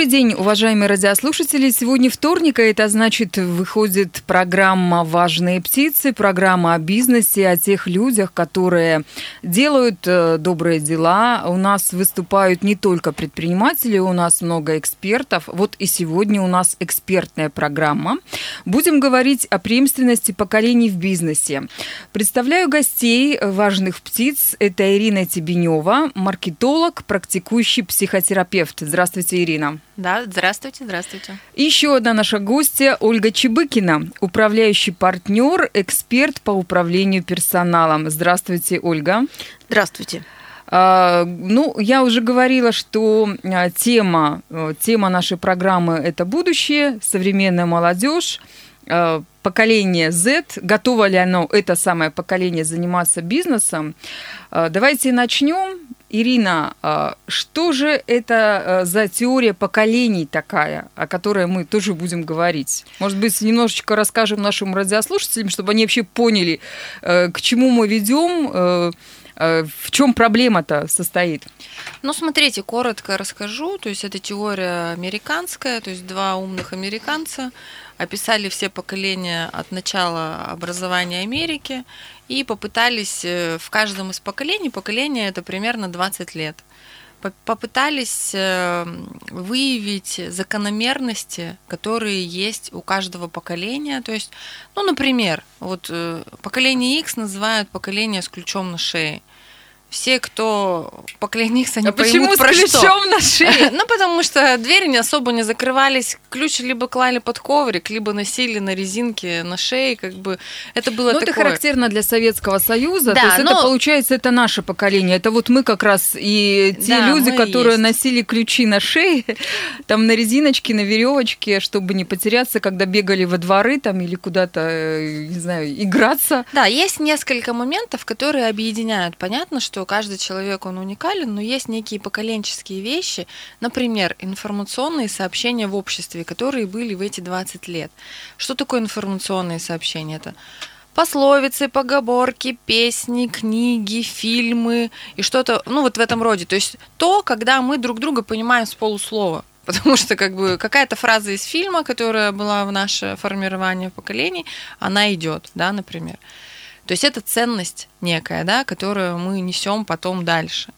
Добрый день, уважаемые радиослушатели. Сегодня вторник, а это значит, выходит программа «Важные птицы», программа о бизнесе, о тех людях, которые делают э, добрые дела. У нас выступают не только предприниматели, у нас много экспертов. Вот и сегодня у нас экспертная программа. Будем говорить о преемственности поколений в бизнесе. Представляю гостей «Важных птиц». Это Ирина Тебенева, маркетолог, практикующий психотерапевт. Здравствуйте, Ирина. Да, здравствуйте, здравствуйте. Еще одна наша гостья Ольга Чебыкина, управляющий партнер, эксперт по управлению персоналом. Здравствуйте, Ольга. Здравствуйте. А, ну, я уже говорила, что а, тема, э, тема нашей программы – это будущее, современная молодежь, а, поколение Z. Готово ли оно, это самое поколение, заниматься бизнесом? Давайте начнем. Ирина, а, что же это а, за теория поколений такая, о которой мы тоже будем говорить? Может быть, немножечко расскажем нашим радиослушателям, чтобы они вообще поняли, э, к чему мы ведем, в чем проблема-то состоит? Ну, смотрите, коротко расскажу. То есть это теория американская, то есть два умных американца описали все поколения от начала образования Америки и попытались э, в каждом из поколений, поколение это примерно 20 лет, попытались э, выявить закономерности, которые есть у каждого поколения. То есть, ну, например, вот э, поколение X называют поколение с ключом на шее все, кто X, они а поймут, почему про с ключом что. на шее? Ну, потому что двери не особо не закрывались, ключ либо клали под коврик, либо носили на резинке на шее, как бы это было Ну, такое... это характерно для Советского Союза, да, то есть но... это, получается, это наше поколение, это вот мы как раз и те да, люди, которые есть. носили ключи на шее, там на резиночке, на веревочке, чтобы не потеряться, когда бегали во дворы там или куда-то, э, не знаю, играться. Да, есть несколько моментов, которые объединяют. Понятно, что каждый человек человек, он уникален, но есть некие поколенческие вещи, например, информационные сообщения в обществе, которые были в эти 20 лет. Что такое информационные сообщения? Это пословицы, поговорки, песни, книги, фильмы и что-то, ну вот в этом роде. То есть то, когда мы друг друга понимаем с полуслова. Потому что как бы какая-то фраза из фильма, которая была в наше формирование поколений, она идет, да, например. То есть это ценность некая, да, которую мы несем потом дальше.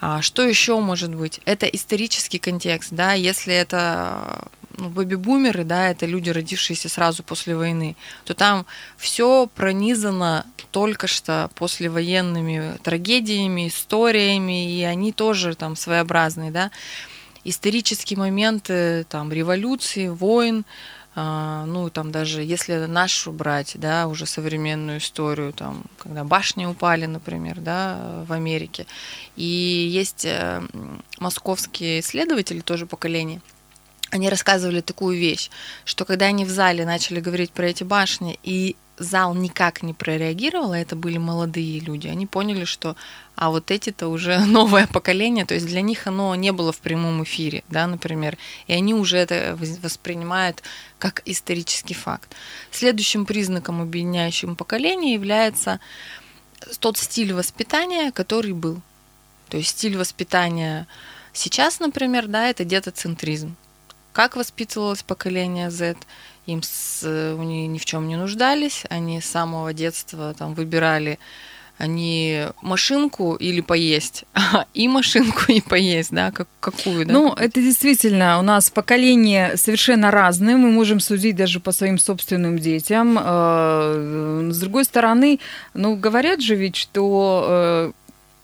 А что еще может быть? Это исторический контекст, да, если это ну, бэби-бумеры, да, это люди, родившиеся сразу после войны, то там все пронизано только что послевоенными трагедиями, историями, и они тоже там своеобразные, да. Исторические моменты, там, революции, войн, ну, там даже если нашу брать, да, уже современную историю, там, когда башни упали, например, да, в Америке. И есть э, московские исследователи, тоже поколения, они рассказывали такую вещь, что когда они в зале начали говорить про эти башни, и зал никак не прореагировал, а это были молодые люди, они поняли, что а вот эти-то уже новое поколение, то есть для них оно не было в прямом эфире, да, например, и они уже это воспринимают как исторический факт. Следующим признаком объединяющим поколения является тот стиль воспитания, который был. То есть стиль воспитания сейчас, например, да, это детоцентризм. Как воспитывалось поколение Z? Им с, они ни в чем не нуждались, они с самого детства там выбирали они машинку или поесть, и машинку и поесть, да, как, какую, да? Ну, это действительно, у нас поколения совершенно разные, мы можем судить даже по своим собственным детям. Э, с другой стороны, ну, говорят же ведь, что э,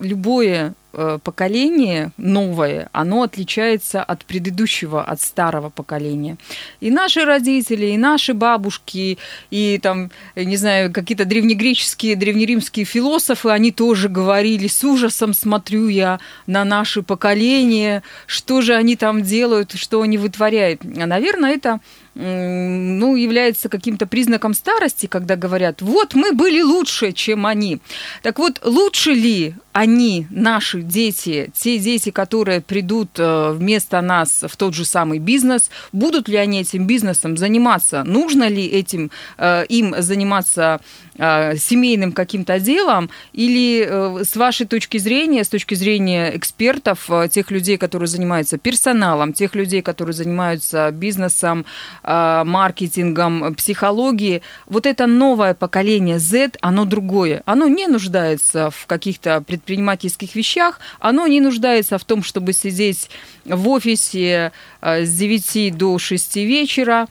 любое Э, поколение новое, оно отличается от предыдущего, от старого поколения. И наши родители, и наши бабушки, и там, не знаю, какие-то древнегреческие, древнеримские философы, они тоже говорили, с ужасом смотрю я на наше поколение, что же они там делают, что они вытворяют. А, наверное, это ну, является каким-то признаком старости, когда говорят, вот мы были лучше, чем они. Так вот, лучше ли они, наши дети, те дети, которые придут э, вместо нас в тот же самый бизнес, будут ли они этим бизнесом заниматься? Нужно ли этим э, им заниматься семейным каким-то делом? Или с вашей точки зрения, с точки зрения экспертов, тех людей, которые занимаются персоналом, тех людей, которые занимаются бизнесом, маркетингом, психологией, вот это новое поколение Z, оно другое. Оно не нуждается в каких-то предпринимательских вещах, оно не нуждается в том, чтобы сидеть в офисе э, с 9 до 6 вечера.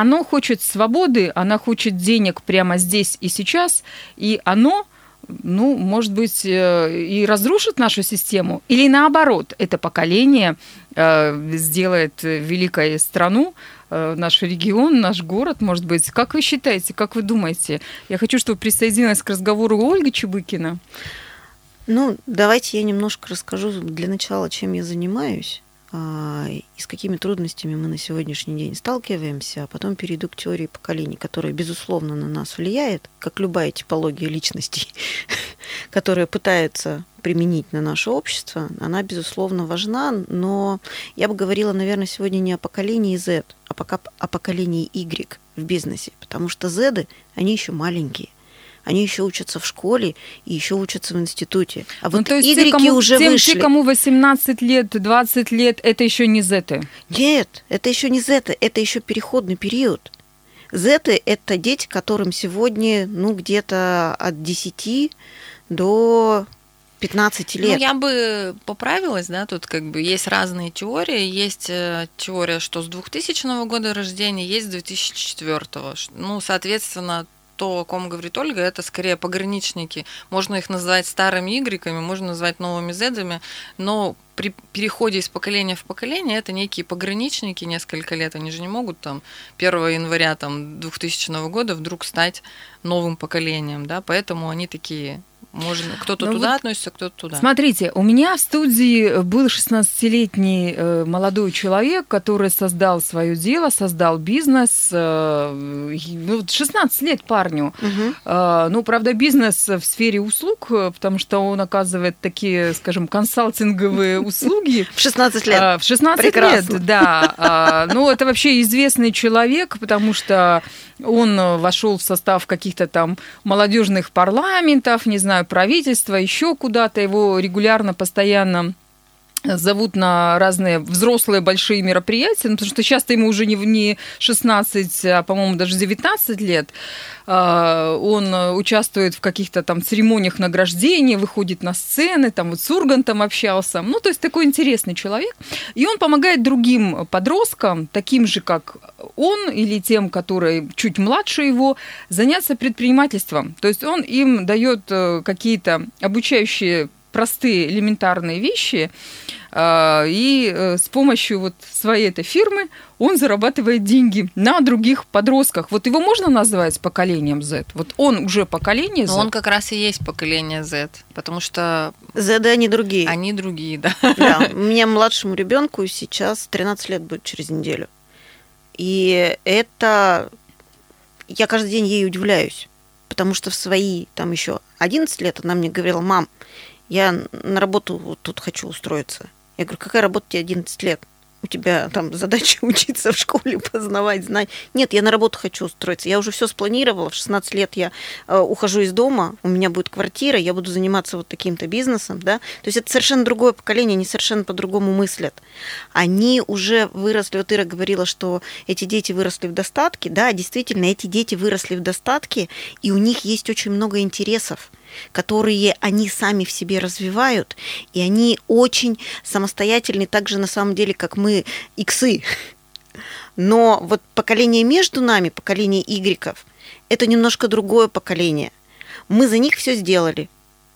Оно хочет свободы, оно хочет денег прямо здесь и сейчас, и оно ну, может быть, э, и разрушит нашу систему, или наоборот, это поколение э, сделает великой страну, наш регион, наш город, может быть. Как вы считаете, как вы думаете? Я хочу, чтобы присоединилась к разговору Ольга Чебыкина. Ну, давайте я немножко расскажу для начала, чем я занимаюсь и с какими трудностями мы на сегодняшний день сталкиваемся, а потом перейду к теории поколений, которая, безусловно, на нас влияет, как любая типология личностей, которая пытается применить на наше общество, она, безусловно, важна, но я бы говорила, наверное, сегодня не о поколении Z, а пока о поколении Y в бизнесе, потому что Z, они еще маленькие они еще учатся в школе и еще учатся в институте. А ну, вот то есть игреки те, кому, уже тем, вышли. Те, кому 18 лет, 20 лет, это еще не зеты? Нет, это еще не зеты, это еще переходный период. Зеты – это дети, которым сегодня, ну, где-то от 10 до 15 лет. Ну, я бы поправилась, да, тут как бы есть разные теории. Есть э, теория, что с 2000 года рождения, есть с 2004. Ну, соответственно, то, о ком говорит Ольга, это скорее пограничники. Можно их назвать старыми игреками, можно назвать новыми зедами, но при переходе из поколения в поколение это некие пограничники несколько лет. Они же не могут там 1 января там, 2000 года вдруг стать новым поколением, да, поэтому они такие можно, кто-то ну, туда вот относится, кто-то туда. Смотрите, у меня в студии был 16-летний э, молодой человек, который создал свое дело, создал бизнес. Э, ну, 16 лет парню. Угу. Э, ну, правда, бизнес в сфере услуг, потому что он оказывает такие, скажем, консалтинговые услуги. В 16 лет. В 16 Прекрасно. лет, да. Ну, это вообще известный человек, потому что он вошел в состав каких-то там молодежных парламентов, не знаю, правительства, еще куда-то. Его регулярно, постоянно зовут на разные взрослые большие мероприятия, ну, потому что часто ему уже не, не 16, а, по-моему, даже 19 лет. А, он участвует в каких-то там церемониях награждения, выходит на сцены, там вот с Ургантом общался. Ну, то есть такой интересный человек. И он помогает другим подросткам, таким же, как он, или тем, которые чуть младше его, заняться предпринимательством. То есть он им дает э, какие-то обучающие простые элементарные вещи, а, и э, с помощью вот своей этой фирмы он зарабатывает деньги на других подростках. Вот его можно назвать поколением Z? Вот он уже поколение Z? Но он как раз и есть поколение Z, потому что... Z, они другие. Они другие, да. Да, у меня младшему ребенку сейчас 13 лет будет через неделю. И это... Я каждый день ей удивляюсь, потому что в свои там еще 11 лет она мне говорила, мам, я на работу тут хочу устроиться. Я говорю, какая работа тебе 11 лет? у тебя там задача учиться в школе, познавать, знать. Нет, я на работу хочу устроиться. Я уже все спланировала. В 16 лет я э, ухожу из дома, у меня будет квартира, я буду заниматься вот таким-то бизнесом, да. То есть это совершенно другое поколение, они совершенно по-другому мыслят. Они уже выросли, вот Ира говорила, что эти дети выросли в достатке. Да, действительно, эти дети выросли в достатке, и у них есть очень много интересов которые они сами в себе развивают, и они очень самостоятельны, так же на самом деле, как мы, иксы. Но вот поколение между нами, поколение игреков, это немножко другое поколение. Мы за них все сделали.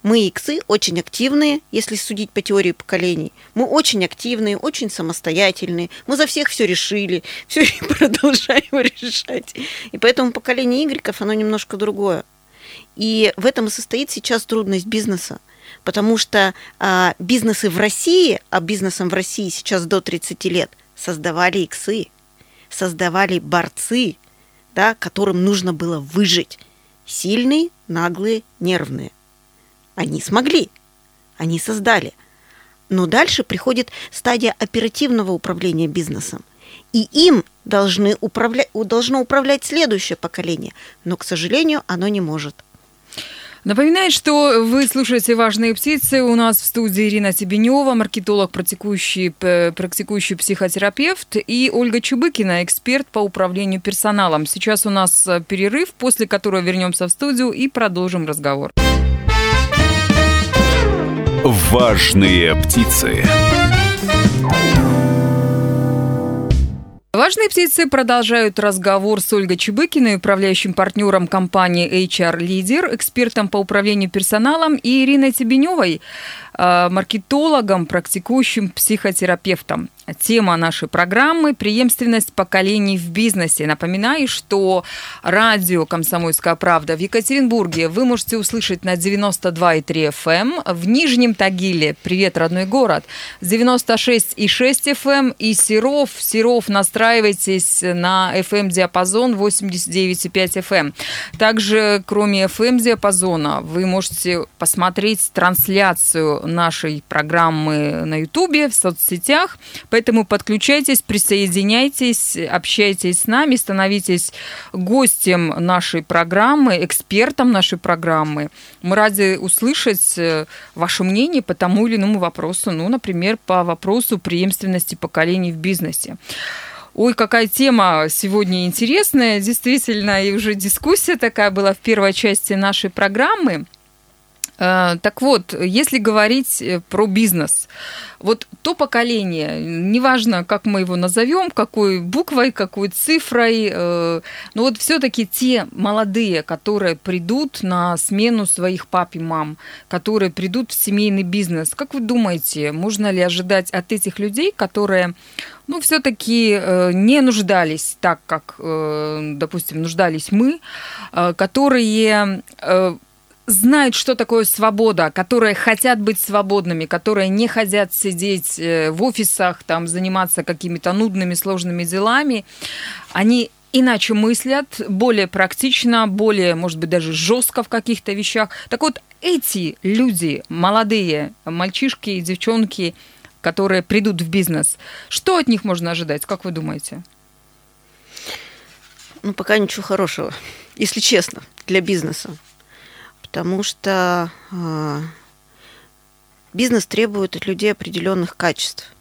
Мы иксы очень активные, если судить по теории поколений. Мы очень активные, очень самостоятельные. Мы за всех все решили, все продолжаем решать. И поэтому поколение игреков, оно немножко другое. И в этом и состоит сейчас трудность бизнеса. Потому что а, бизнесы в России, а бизнесом в России сейчас до 30 лет, создавали иксы, создавали борцы, да, которым нужно было выжить. Сильные, наглые, нервные. Они смогли, они создали. Но дальше приходит стадия оперативного управления бизнесом. И им должны управлять, должно управлять следующее поколение. Но, к сожалению, оно не может. Напоминаю, что вы слушаете «Важные птицы». У нас в студии Ирина Себенева, маркетолог, практикующий, практикующий психотерапевт, и Ольга Чубыкина, эксперт по управлению персоналом. Сейчас у нас э, перерыв, после которого вернемся в студию и продолжим разговор. «Важные птицы». Важные птицы продолжают разговор с Ольгой Чебыкиной, управляющим партнером компании HR Leader, экспертом по управлению персоналом, и Ириной Тебеневой, э, маркетологом, практикующим психотерапевтом. Тема нашей программы – преемственность поколений в бизнесе. Напоминаю, что радио «Комсомольская правда» в Екатеринбурге вы можете услышать на 92,3 FM, эм. в Нижнем Тагиле «Привет, родной город» 96,6 FM эм. и Серов. Серов, настраивайтесь на FM-диапазон 89,5 FM. Также, кроме FM-диапазона, вы можете посмотреть трансляцию нашей программы на Ютубе, в соцсетях – Поэтому подключайтесь, присоединяйтесь, общайтесь с нами, становитесь гостем нашей программы, экспертом нашей программы. Мы рады услышать э, ваше мнение по тому или иному вопросу. Ну, например, по вопросу преемственности поколений в бизнесе. Ой, какая тема сегодня интересная, действительно, и уже дискуссия такая была в первой части нашей программы. Э, так вот, если говорить э, про бизнес, вот то поколение, неважно, как мы его назовем, какой буквой, какой цифрой, э, но вот все-таки те молодые, которые придут на смену своих пап и мам, которые придут в семейный бизнес, как вы думаете, можно ли ожидать от этих людей, которые ну, все-таки не нуждались так, как, допустим, нуждались мы, которые знают, что такое свобода, которые хотят быть свободными, которые не хотят сидеть э, в офисах, там, заниматься какими-то нудными, сложными делами, они иначе мыслят, более практично, более, может быть, даже жестко в каких-то вещах. Так вот, эти люди, молодые мальчишки и девчонки, которые придут в бизнес, что от них можно ожидать, как вы думаете? Ну, пока ничего хорошего, если честно, для бизнеса потому что э, бизнес требует от людей определенных качеств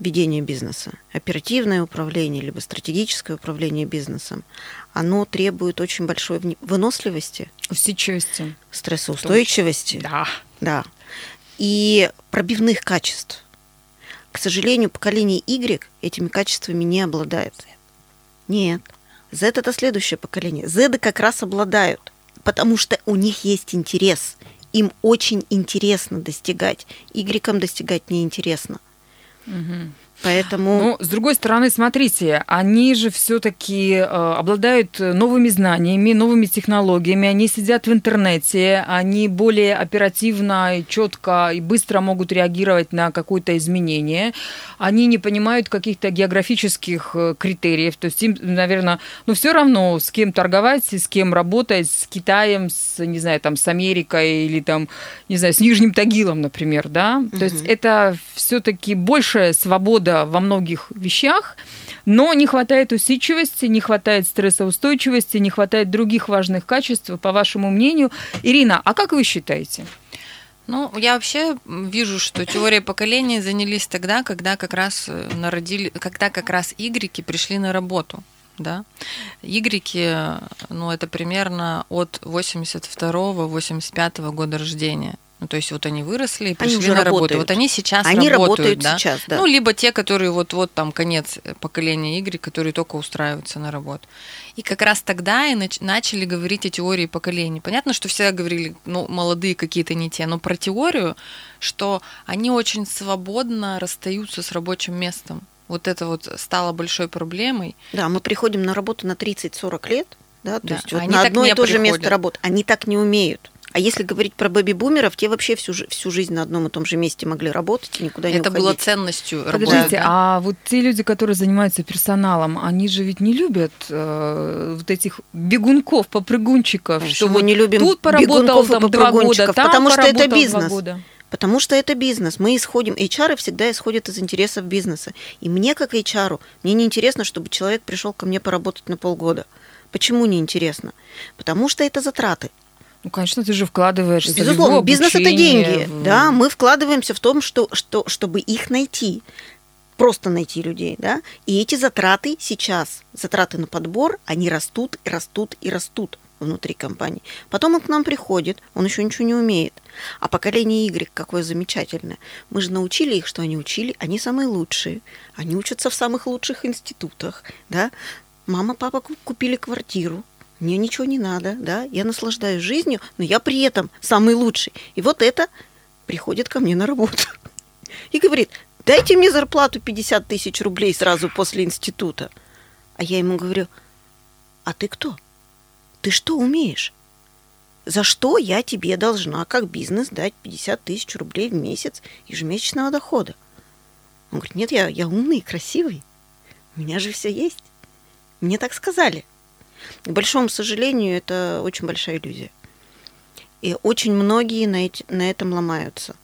ведения бизнеса. Оперативное управление, либо стратегическое управление бизнесом, оно требует очень большой выносливости. Усидчивости. Стрессоустойчивости. Да. Да. И пробивных качеств. К сожалению, поколение Y этими качествами не обладает. Нет. Z это следующее поколение. Z как раз обладают потому что у них есть интерес. Им очень интересно достигать. Игрекам достигать неинтересно. Угу. Поэтому... Ну, с другой стороны, смотрите, они же все-таки э, обладают новыми знаниями, новыми технологиями, они сидят в интернете, они более оперативно, четко и быстро могут реагировать на какое-то изменение, они не понимают каких-то географических э, критериев, то есть им, наверное, ну все равно с кем торговать, с кем работать, с Китаем, с, не знаю, там, с Америкой или там, не знаю, с Нижним Тагилом, например, да, то есть это все-таки большая свобода года во многих вещах, но не хватает усидчивости, не хватает стрессоустойчивости, не хватает других важных качеств, по вашему мнению. Ирина, а как вы считаете? Ну, я вообще вижу, что теория поколений занялись тогда, когда как раз э, народили, когда как раз игреки пришли на работу. Да? Игреки, ну, это примерно от 82-85 года рождения. Ну, то есть вот они выросли и пришли они уже на работают. работу. Вот они сейчас они работают, работают да? сейчас, да. Ну, либо те, которые вот-вот там конец поколения Y, которые только устраиваются на работу. И как раз тогда и нач- начали говорить о теории поколений. Понятно, что все говорили, ну, молодые какие-то не те, но про теорию, что они очень свободно расстаются с рабочим местом. Вот это вот стало большой проблемой. Да, мы приходим на работу на 30-40 лет, да, то да. есть вот на одно и то же место работы. Они так не умеют А если говорить про бэби-бумеров, те вообще всю, всю жизнь на одном и том же месте могли работать и никуда не Это было уходить. ценностью Подождите, работы. да? а вот те люди, которые занимаются персоналом, они же ведь не любят э, вот этих бегунков, попрыгунчиков, Конечно, что мы вот не любим тут поработал бегунков и там два года, попрыгунчиков, там потому что это бизнес. Потому что это бизнес. Мы исходим, HR всегда исходят из интересов бизнеса. И мне, как HR, мне не интересно, чтобы человек пришел ко мне поработать на полгода. Почему не интересно? Потому что это затраты. Ну, конечно, ты же вкладываешься в его Безусловно, бизнес это деньги. в- Да, мы вкладываемся в том, что, что, чтобы их найти. Просто найти людей, да. И эти затраты сейчас, затраты на подбор, они растут и растут и растут внутри компании. Потом он к нам приходит, он еще ничего не умеет. А поколение Y какое замечательное. Мы же научили их, что они учили, они самые лучшие. Они учатся в самых лучших институтах, да. Мама, папа ку- купили квартиру, мне ничего не надо, да, я наслаждаюсь жизнью, но я при этом самый лучший. И вот это приходит ко мне на работу и говорит, дайте мне зарплату 50 тысяч рублей сразу после института. А я ему говорю, а ты кто? Ты что умеешь? За что я тебе должна, как бизнес, дать 50 тысяч рублей в месяц ежемесячного дохода? Он говорит, нет, я, я умный, красивый. У меня же все есть. Мне так сказали. К большому сожалению, это очень большая иллюзия. И очень многие на, эти- на этом ломаются.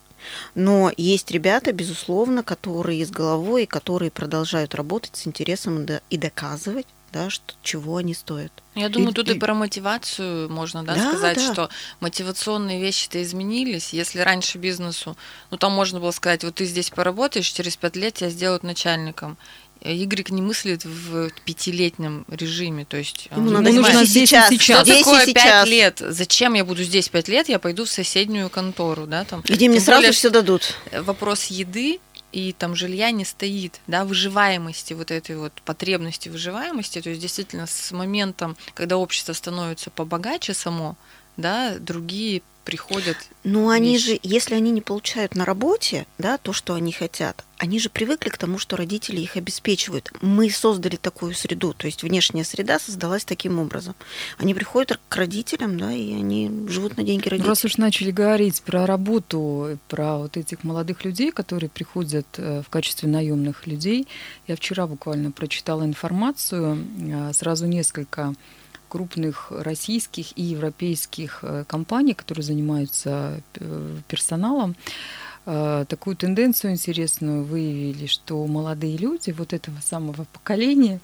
Но есть ребята, безусловно, которые с головой, которые продолжают работать с интересом и до- и доказывать, да, что, чего они стоят. Я думаю, И- тут и и- про мотивацию можно да, Да, сказать, да. что мотивационные вещи-то изменились. Если раньше бизнесу, ну там можно было сказать, вот ты здесь поработаешь, через пять лет тебя сделают начальником. Э, Y не мыслит в пятилетнем режиме, то есть Ему он надо нужно здесь сейчас. сейчас. что такое сейчас. пять лет? Зачем я буду здесь пять лет? Я пойду в соседнюю контору, да, там. Где мне Тем сразу более, все дадут. вопрос еды и там жилья не стоит, да, выживаемости, вот этой вот потребности выживаемости, то есть действительно с моментом, когда общество становится побогаче само, да, другие приходят. Ну, они вещи. же, если они не получают на работе, да, то, что они хотят, они же привыкли к тому, что родители их обеспечивают. Мы создали такую среду, то есть внешняя среда создалась таким образом. Они приходят к родителям, да, и они живут на деньги родителей. Раз уж начали говорить про работу, про вот этих молодых людей, которые приходят э, в качестве наемных людей, я вчера буквально прочитала информацию, э, сразу несколько крупных российских и европейских э, компаний, которые занимаются э, персоналом, э, такую тенденцию интересную выявили, что молодые люди вот этого самого поколения,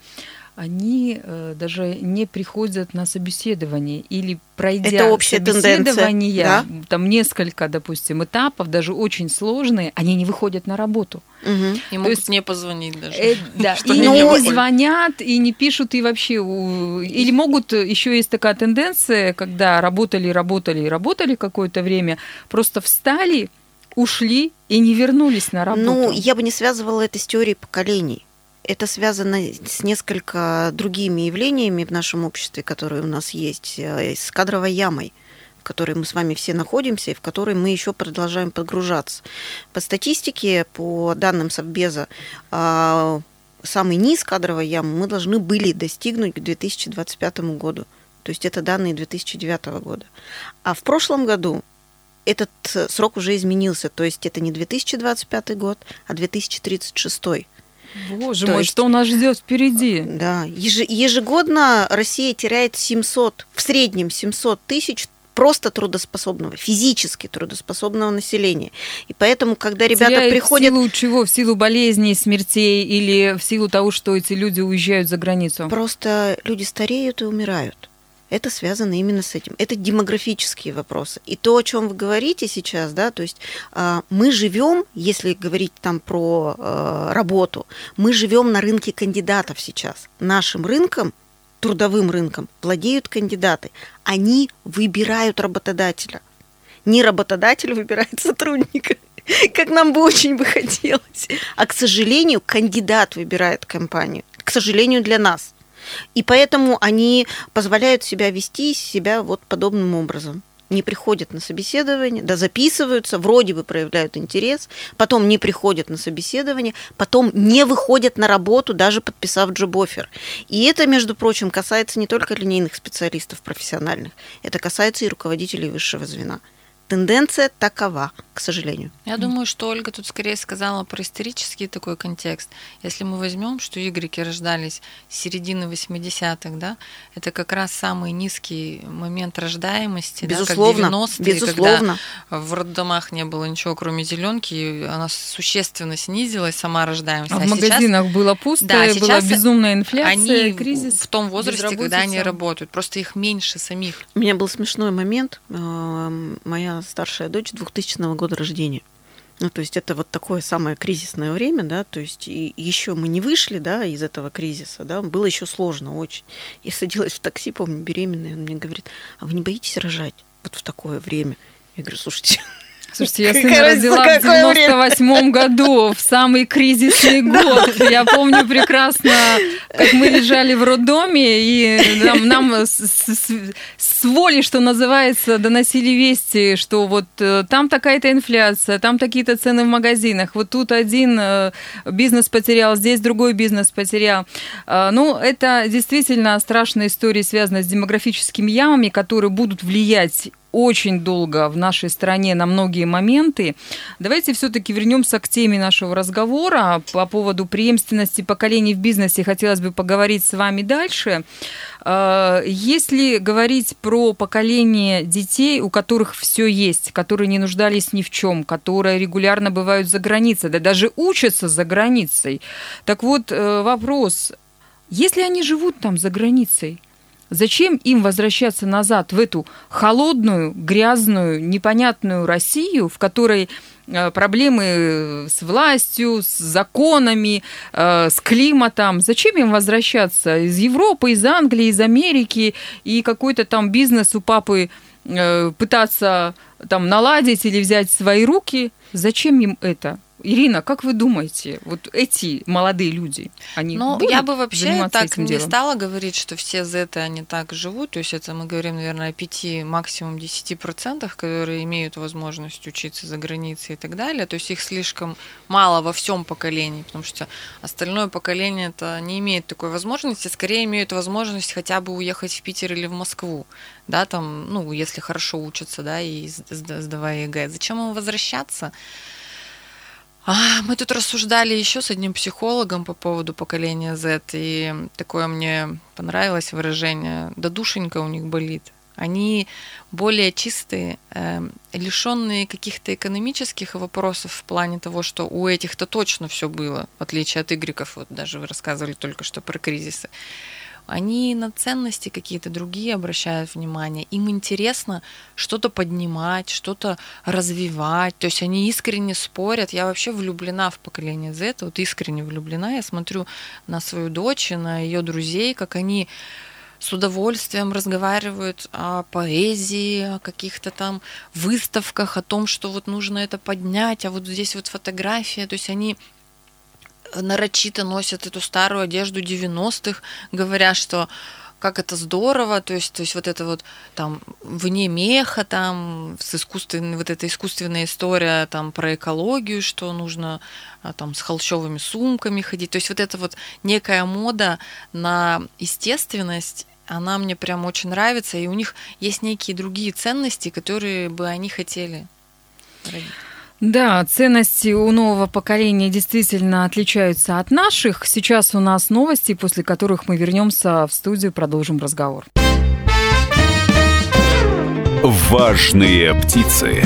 они э, даже не приходят на собеседование или пройдя Это общая тенденция, собеседования, да? там несколько, допустим, этапов, даже очень сложные, они не выходят на работу. Мгм. И могут есть- не позвонить даже. Э, да, и не звонят, и не пишут, и вообще... у- Или могут, еще есть такая тенденция, когда работали, работали, работали какое-то время, просто встали, ушли и не вернулись на работу. Ну, я бы не связывала это с теорией поколений. Это связано с несколько другими явлениями в нашем обществе, которые у нас есть, э, с кадровой ямой, в которой мы с вами все находимся и в которой мы еще продолжаем погружаться. По статистике, по данным Совбеза, а, самый низ кадровой ямы мы должны были достигнуть к 2025 году. То есть это данные 2009 года. А в прошлом году этот э, срок уже изменился. То есть это не 2025 год, а 2036. Боже то мой, есть- что нас ждет впереди? Да, еже- ежегодно Россия теряет 700, в среднем 700 тысяч просто трудоспособного, физически трудоспособного населения. И поэтому, когда ребята Теряют приходят... В силу чего? В силу болезней, смертей или в силу того, что эти люди уезжают за границу? Просто люди стареют и умирают. Это связано именно с этим. Это демографические вопросы. И то, о чем вы говорите сейчас, да, то есть а, мы живем, если говорить там про а, работу, мы живем на рынке кандидатов сейчас. Нашим рынком, трудовым рынком, владеют кандидаты. Они выбирают работодателя. Не работодатель выбирает сотрудника, как нам бы очень бы хотелось. А, к сожалению, кандидат выбирает компанию. К сожалению, для нас. И поэтому они позволяют себя вести себя вот подобным образом. не приходят на собеседование, да, записываются, вроде бы проявляют интерес, потом не приходят на собеседование, потом не выходят на работу, даже подписав джоб-оффер. И это, между прочим, касается не только линейных специалистов профессиональных, это касается и руководителей высшего звена. Тенденция такова, к сожалению. Я думаю, что Ольга тут скорее сказала про исторический такой контекст. Если мы возьмем, что игреки рождались с середины 80-х, да, это как раз самый низкий момент рождаемости, безусловно, да, как 90-е, безусловно. когда в роддомах не было ничего, кроме зеленки, она существенно снизилась, сама рождаемость. А, а в магазинах сейчас, было пусто, да, была безумная инфляция, они кризис. в том возрасте, когда они работают, просто их меньше самих. У меня был смешной момент. Э, старшая дочь 2000 года рождения. Ну, то есть это вот такое самое кризисное время, да, то есть и еще мы не вышли, да, из этого кризиса, да, было еще сложно очень. Я садилась в такси, помню, беременная, он мне говорит, а вы не боитесь рожать вот в такое время? Я говорю, слушайте, Слушайте, я сына родила в 98 году, в самый кризисный год. Я помню прекрасно, как мы лежали в роддоме, и нам, нам с, с, с воли, что называется, доносили вести, что вот э, там такая-то инфляция, там такие-то цены в магазинах, вот тут один э, бизнес потерял, здесь другой бизнес потерял. Э, ну, это действительно страшная история, связанная с демографическими ямами, которые будут влиять очень долго в нашей стране на многие моменты. Давайте все-таки вернемся к теме нашего разговора по поводу преемственности поколений в бизнесе. Хотелось бы поговорить с вами дальше. А, если говорить про поколение детей, у которых все есть, которые не нуждались ни в чем, которые регулярно бывают за границей, да даже учатся за границей. Так вот, э, вопрос, если они живут там за границей, Зачем им возвращаться назад в эту холодную, грязную, непонятную Россию, в которой э, проблемы с властью, с законами, э, с климатом. Зачем им возвращаться из Европы, из Англии, из Америки и какой-то там бизнес у папы э, пытаться там наладить или взять в свои руки? Зачем им это? Ирина, как вы думаете, вот эти молодые люди, они Ну, будут я бы вообще так не делом? стала говорить, что все зеты, они так живут. То есть это мы говорим, наверное, о 5, максимум 10%, которые имеют возможность учиться за границей и так далее. То есть их слишком мало во всем поколении, потому что остальное поколение это не имеет такой возможности, скорее имеют возможность хотя бы уехать в Питер или в Москву, да, там, ну, если хорошо учатся, да, и сдавая ЕГЭ. Зачем им возвращаться? А, мы тут рассуждали еще с одним психологом по поводу поколения Z, и такое мне понравилось выражение. «да душенька у них болит». Они более чистые, э, лишенные каких-то экономических вопросов в плане того, что у этих-то точно все было, в отличие от игреков, вот даже вы рассказывали только что про кризисы они на ценности какие-то другие обращают внимание. Им интересно что-то поднимать, что-то развивать. То есть они искренне спорят. Я вообще влюблена в поколение Z, вот искренне влюблена. Я смотрю на свою дочь, на ее друзей, как они с удовольствием разговаривают о поэзии, о каких-то там выставках, о том, что вот нужно это поднять, а вот здесь вот фотография. То есть они нарочито носят эту старую одежду 90-х, говоря, что как это здорово, то есть, то есть вот это вот там вне меха, там с искусственной, вот эта искусственная история там про экологию, что нужно а, там с холщовыми сумками ходить, то есть вот это вот некая мода на естественность, она мне прям очень нравится, и у них есть некие другие ценности, которые бы они хотели родить. Да, ценности у нового поколения действительно отличаются от наших. Сейчас у нас новости, после которых мы вернемся в студию, продолжим разговор. Важные птицы.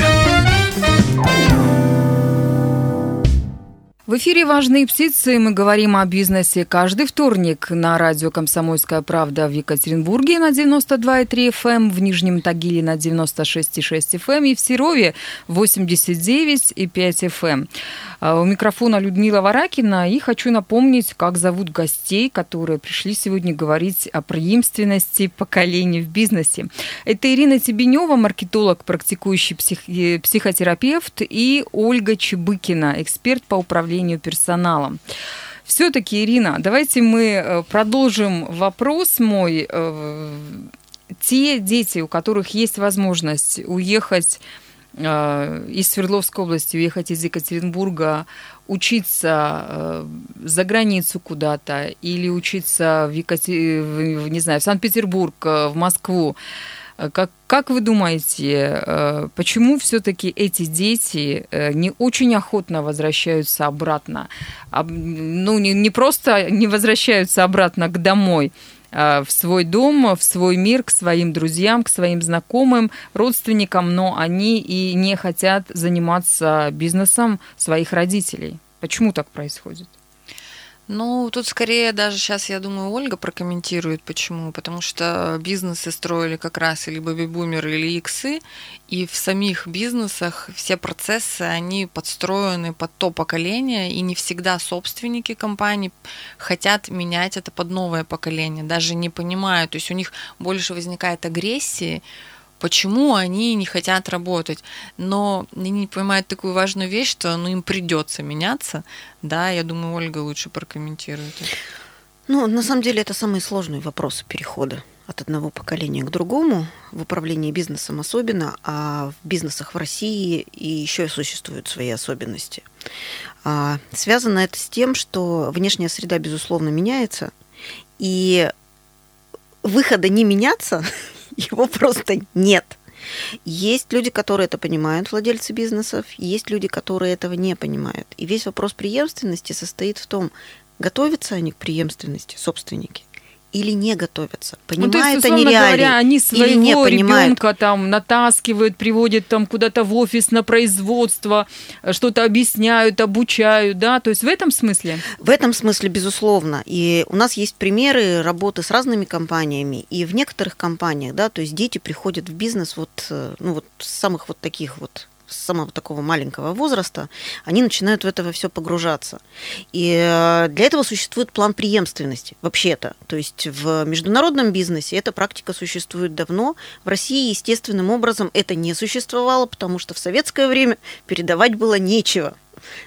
В эфире «Важные птицы» мы говорим о бизнесе каждый вторник на радио «Комсомольская правда» в Екатеринбурге на 92,3 FM, эм, в Нижнем Тагиле на 96,6 FM эм и в Серове 89,5 FM. А, у микрофона Людмила Варакина и хочу напомнить, как зовут гостей, которые пришли сегодня говорить о преемственности поколений в бизнесе. Это Ирина Тебенева, маркетолог, практикующий псих... Э, психотерапевт, и Ольга Чебыкина, эксперт по управлению персоналом. Все-таки, Ирина, давайте мы э, продолжим вопрос мой. Э, те дети, у которых есть возможность уехать из Свердловской области, уехать из Екатеринбурга, учиться э, за границу куда-то или учиться в, Екатер... в, не знаю, в Санкт-Петербург, э, в Москву, Э, как, как вы думаете, э, почему все-таки эти дети э, не очень охотно возвращаются обратно? Ну, не, не просто не возвращаются обратно к домой, в свой дом, в свой мир, к своим друзьям, к своим знакомым, родственникам, но они и не хотят заниматься бизнесом своих родителей. Почему так происходит? Ну, тут скорее даже сейчас, я думаю, Ольга прокомментирует, почему. Потому что бизнесы строили как раз или бэби-бумеры, или иксы, и в самих бизнесах все процессы, они подстроены под то поколение, и не всегда собственники компаний хотят менять это под новое поколение, даже не понимают. То есть у них больше возникает агрессии, почему они не хотят работать. Но они не понимают такую важную вещь, что ну, им придется меняться. Да, я думаю, Ольга лучше прокомментирует. Ну, на самом деле, это самые сложные вопросы перехода от одного поколения к другому, в управлении бизнесом особенно, а в бизнесах в России и еще существуют свои особенности. А, связано это с тем, что внешняя среда, безусловно, меняется, и выхода не меняться его просто нет. Есть люди, которые это понимают, владельцы бизнесов, есть люди, которые этого не понимают. И весь вопрос преемственности состоит в том, готовятся они к преемственности, собственники, или не готовятся. Понимают ну, то есть, они реалии говоря, они своего ребенка там натаскивают, приводят там куда-то в офис на производство, что-то объясняют, обучают, да? То есть в этом смысле? В этом смысле, безусловно. И у нас есть примеры работы с разными компаниями. И в некоторых компаниях, да, то есть дети приходят в бизнес вот, э, ну, вот с самых вот таких вот с самого такого маленького возраста, они начинают в это все погружаться. И э, для этого существует план преемственности, вообще-то. То есть в международном бизнесе эта практика существует давно. В России естественным образом это не существовало, потому что в советское время передавать было нечего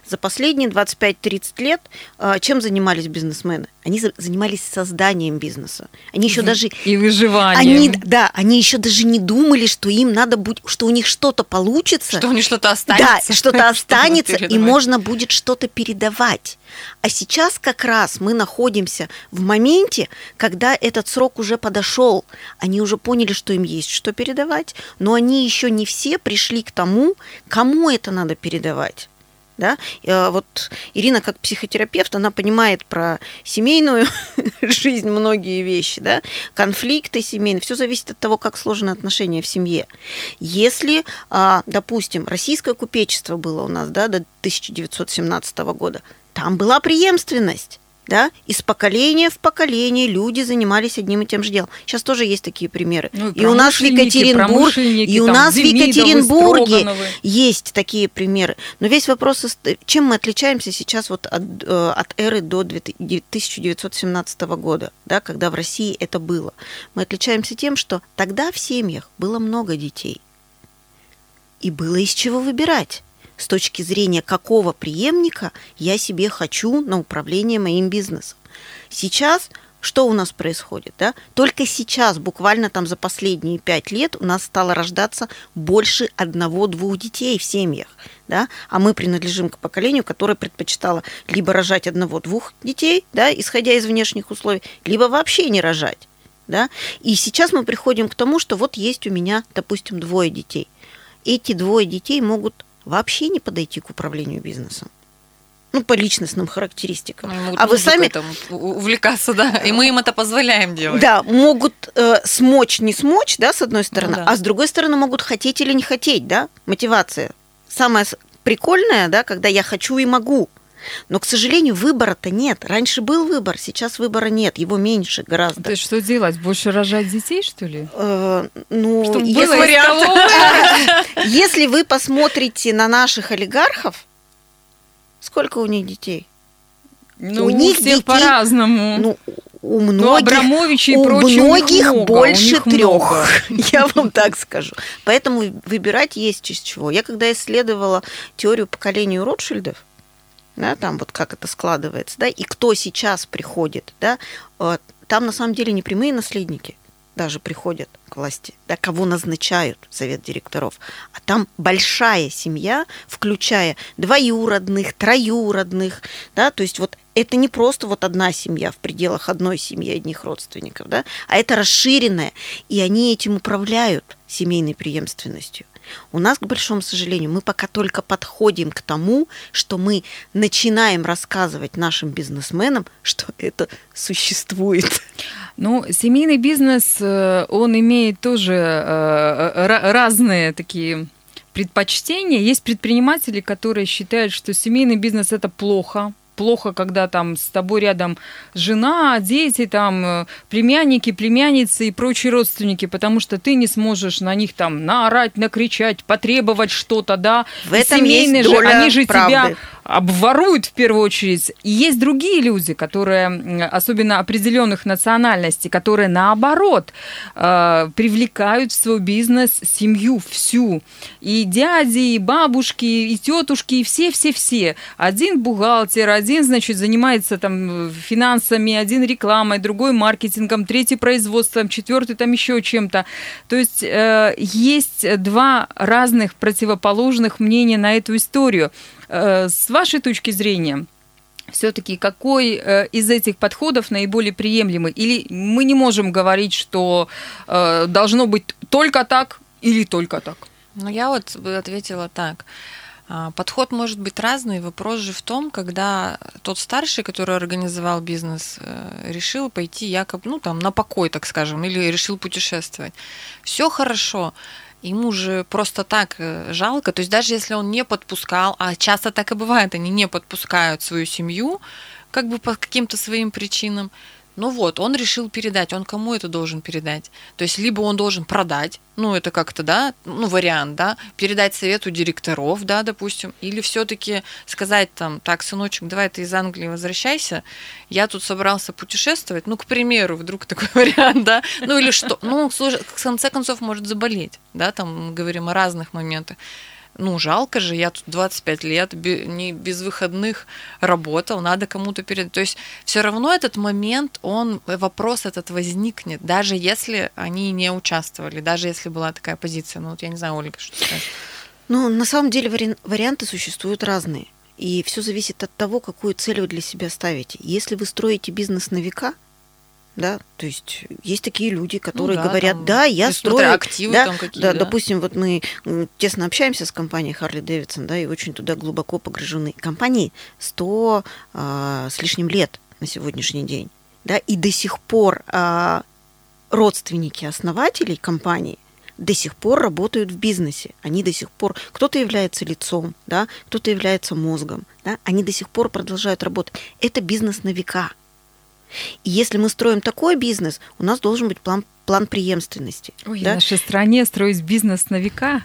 за последние 25-30 лет а, чем занимались бизнесмены? Они занимались созданием бизнеса. Они еще даже... И выживанием. Они, да, они еще даже не думали, что им надо будет, что у них что-то получится. Что у них что-то останется. Да, что-то останется, и можно будет что-то передавать. А сейчас как раз мы находимся в моменте, когда этот срок уже подошел. Они уже поняли, что им есть что передавать, но они еще не все пришли к тому, кому это надо передавать. Да? Э, вот Ирина как психотерапевт, она понимает про семейную жизнь многие вещи, да? конфликты семейные, все зависит от того, как сложены отношения в семье. Если, а, допустим, российское купечество было у нас да, до 1917 года, там была преемственность да, из поколения в поколение люди занимались одним и тем же делом. Сейчас тоже есть такие примеры. Ну, и, и у нас в Екатеринбурге, и у нас в Екатеринбурге есть такие примеры. Но весь вопрос, чем мы отличаемся сейчас вот от, э, от эры до 1917 года, да, когда в России это было. Мы отличаемся тем, что тогда в семьях было много детей. И было из чего выбирать с точки зрения какого преемника я себе хочу на управление моим бизнесом. Сейчас что у нас происходит? Да? Только сейчас, буквально там за последние пять лет, у нас стало рождаться больше одного-двух детей в семьях. Да? А мы принадлежим к поколению, которое предпочитало либо рожать одного-двух детей, да, исходя из внешних условий, либо вообще не рожать. Да? И сейчас мы приходим к тому, что вот есть у меня, допустим, двое детей. Эти двое детей могут вообще не подойти к управлению бизнесом. Ну, по личностным характеристикам. Ну, а вы сами этом увлекаться, да, и мы им это позволяем делать. Да, могут э, смочь, не смочь, да, с одной стороны, ну, да. а с другой стороны могут хотеть или не хотеть, да, мотивация. Самое прикольное, да, когда я хочу и могу. Но, к сожалению, выбора-то нет. Раньше был выбор, сейчас выбора нет, его меньше гораздо. То есть что делать? Больше рожать детей, что ли? Э, ну, Чтобы если, если вы посмотрите на наших олигархов, сколько у них детей? Ну, у них все по-разному. Ну, у ну, многих, ну, и у многих много, больше трех, я вам так скажу. Поэтому выбирать есть из чего. Я когда исследовала теорию поколений Ротшильдов, да, там вот как это складывается, да, и кто сейчас приходит, да, э, там на самом деле не прямые наследники, даже приходят к власти, да, кого назначают в совет директоров, а там большая семья, включая двоюродных, троюродных, да, то есть вот это не просто вот одна семья в пределах одной семьи одних родственников, да, а это расширенная, и они этим управляют семейной преемственностью. У нас, к большому сожалению, мы пока только подходим к тому, что мы начинаем рассказывать нашим бизнесменам, что это существует. Ну, семейный бизнес, э, он имеет тоже э, разные такие предпочтения. Есть предприниматели, которые считают, что семейный бизнес это плохо, плохо, когда там с тобой рядом жена, дети, там э, племянники, племянницы и прочие родственники, потому что ты не сможешь на них там наорать, накричать, потребовать что-то, да. В этом Семейные есть доля же, они же правды. тебя обворуют в первую очередь. И есть другие люди, которые, особенно определенных национальностей, которые наоборот э, привлекают в свой бизнес семью всю. И дяди, и бабушки, и тетушки, и все-все-все. Один бухгалтер, один, значит, занимается там финансами, один рекламой, другой маркетингом, третий производством, четвертый там еще чем-то. То есть э, есть два разных противоположных мнения на эту историю. Э, с вашей точки зрения, все-таки какой э, из этих подходов наиболее приемлемый? Или мы не можем говорить, что э, должно быть только так или только так? Ну, я вот ответила так. А, подход может быть разный. Вопрос же в том, когда тот старший, который организовал бизнес, решил пойти якобы, ну, там, на покой, так скажем, или решил путешествовать. Все хорошо ему же просто так э, жалко. То есть даже если он не подпускал, а часто так и бывает, они не подпускают свою семью, как бы по каким-то своим причинам, ну вот, он решил передать, он кому это должен передать? То есть либо он должен продать, ну это как-то, да, ну вариант, да, передать совету директоров, да, допустим, или все-таки сказать там, так, сыночек, давай ты из Англии возвращайся, я тут собрался путешествовать, ну, к примеру, вдруг такой вариант, да, ну или что, ну, в конце концов может заболеть, да, там мы говорим о разных моментах ну, жалко же, я тут 25 лет не без выходных работал, надо кому-то перед... То есть все равно этот момент, он, вопрос этот возникнет, даже если они не участвовали, даже если была такая позиция. Ну, вот я не знаю, Ольга, что скажешь. Ну, на самом деле вари... варианты существуют разные. И все зависит от того, какую цель вы для себя ставите. Если вы строите бизнес на века, да, то есть есть такие люди, которые ну, да, говорят, там, да, я строю, активы да, там какие, да, да, допустим, вот мы тесно общаемся с компанией Harley Davidson, да, и очень туда глубоко погружены. Компании 100 а, с лишним лет на сегодняшний день, да, и до сих пор а, родственники основателей компании до сих пор работают в бизнесе. Они до сих пор, кто-то является лицом, да, кто-то является мозгом, да, они до сих пор продолжают работать. Это бизнес на века. И если мы строим такой бизнес, у нас должен быть план план преемственности. Ой, да? в нашей стране строить бизнес на века.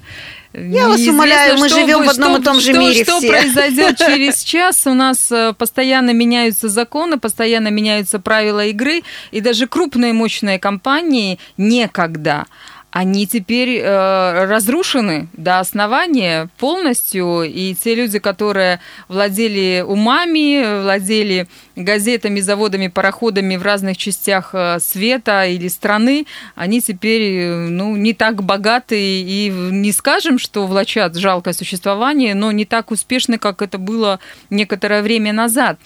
Я вас умоляю, мы живем в одном что, и том же что, мире. Что все. произойдет через час? У нас э, постоянно меняются законы, постоянно меняются правила игры, и даже крупные мощные компании некогда они теперь э, разрушены до основания полностью, и те люди, которые владели умами, владели газетами, заводами, пароходами в разных частях э, света или страны, они теперь э, ну, не так богаты и не скажем, что влачат жалкое существование, но не так успешны, как это было некоторое время назад.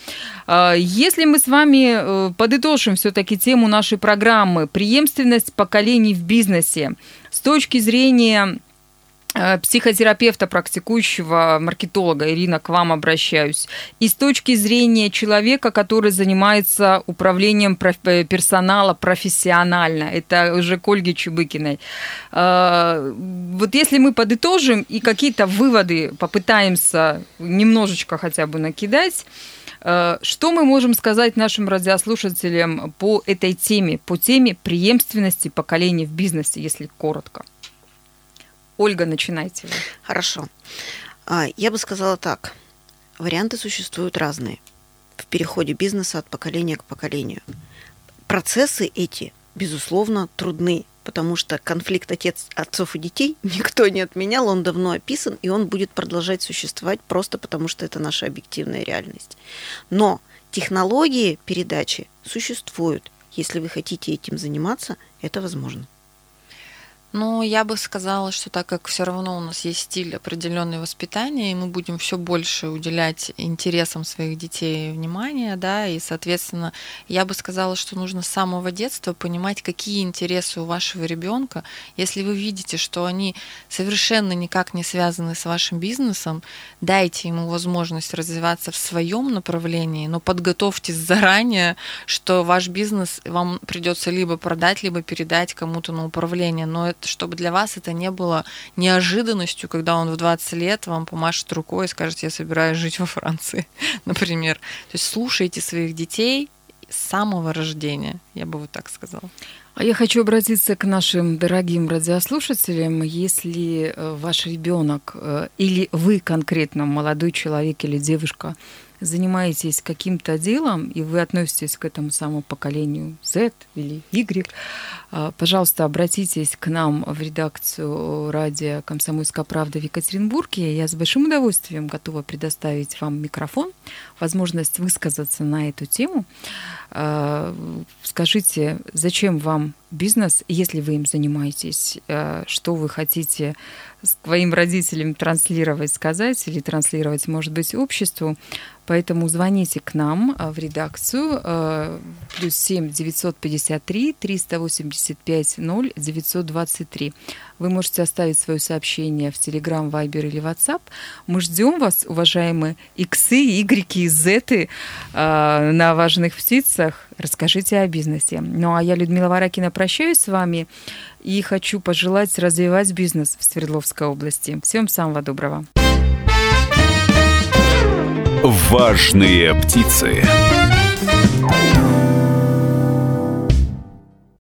Э, если мы с вами подытожим все-таки тему нашей программы «Преемственность поколений в бизнесе», с точки зрения э, психотерапевта, практикующего маркетолога, Ирина, к вам обращаюсь. И с точки зрения человека, который занимается управлением э, персонала профессионально, это уже к Ольге Чубыкиной. Э, вот если мы подытожим и какие-то выводы попытаемся немножечко хотя бы накидать, что мы можем сказать нашим радиослушателям по этой теме, по теме преемственности поколений в бизнесе, если коротко? Ольга, начинайте. Хорошо. А, я бы сказала так. Варианты существуют разные в переходе бизнеса от поколения к поколению. Процессы эти, безусловно, трудны потому что конфликт отец, отцов и детей никто не отменял, он давно описан, и он будет продолжать существовать просто потому, что это наша объективная реальность. Но технологии передачи существуют. Если вы хотите этим заниматься, это возможно. Ну, я бы сказала, что так как все равно у нас есть стиль определенного воспитания, и мы будем все больше уделять интересам своих детей внимание, да, и, соответственно, я бы сказала, что нужно с самого детства понимать, какие интересы у вашего ребенка. Если вы видите, что они совершенно никак не связаны с вашим бизнесом, дайте ему возможность развиваться в своем направлении, но подготовьтесь заранее, что ваш бизнес вам придется либо продать, либо передать кому-то на управление. Но чтобы для вас это не было неожиданностью, когда он в 20 лет вам помашет рукой и скажет, я собираюсь жить во Франции, например. То есть слушайте своих детей с самого рождения, я бы вот так сказала. А я хочу обратиться к нашим дорогим радиослушателям. Если э, ваш ребенок э, или вы конкретно молодой человек или девушка занимаетесь каким-то делом, и вы относитесь к этому самому поколению Z или Y, а, пожалуйста, обратитесь к нам в редакцию радио «Комсомольская правда» в Екатеринбурге. Я с большим удовольствием готова предоставить вам микрофон, возможность высказаться на эту тему. А, скажите, зачем вам бизнес, если вы им занимаетесь, а, что вы хотите своим родителям транслировать, сказать или транслировать, может быть, обществу. Поэтому звоните к нам а, в редакцию а, плюс 7 953 385 0 923. Вы можете оставить свое сообщение в Telegram, Viber или WhatsApp. Мы ждем вас, уважаемые иксы, игреки и зеты на важных птицах. Расскажите о бизнесе. Ну а я, Людмила Варакина, прощаюсь с вами и хочу пожелать развивать бизнес в Свердловской области. Всем самого доброго. Важные птицы.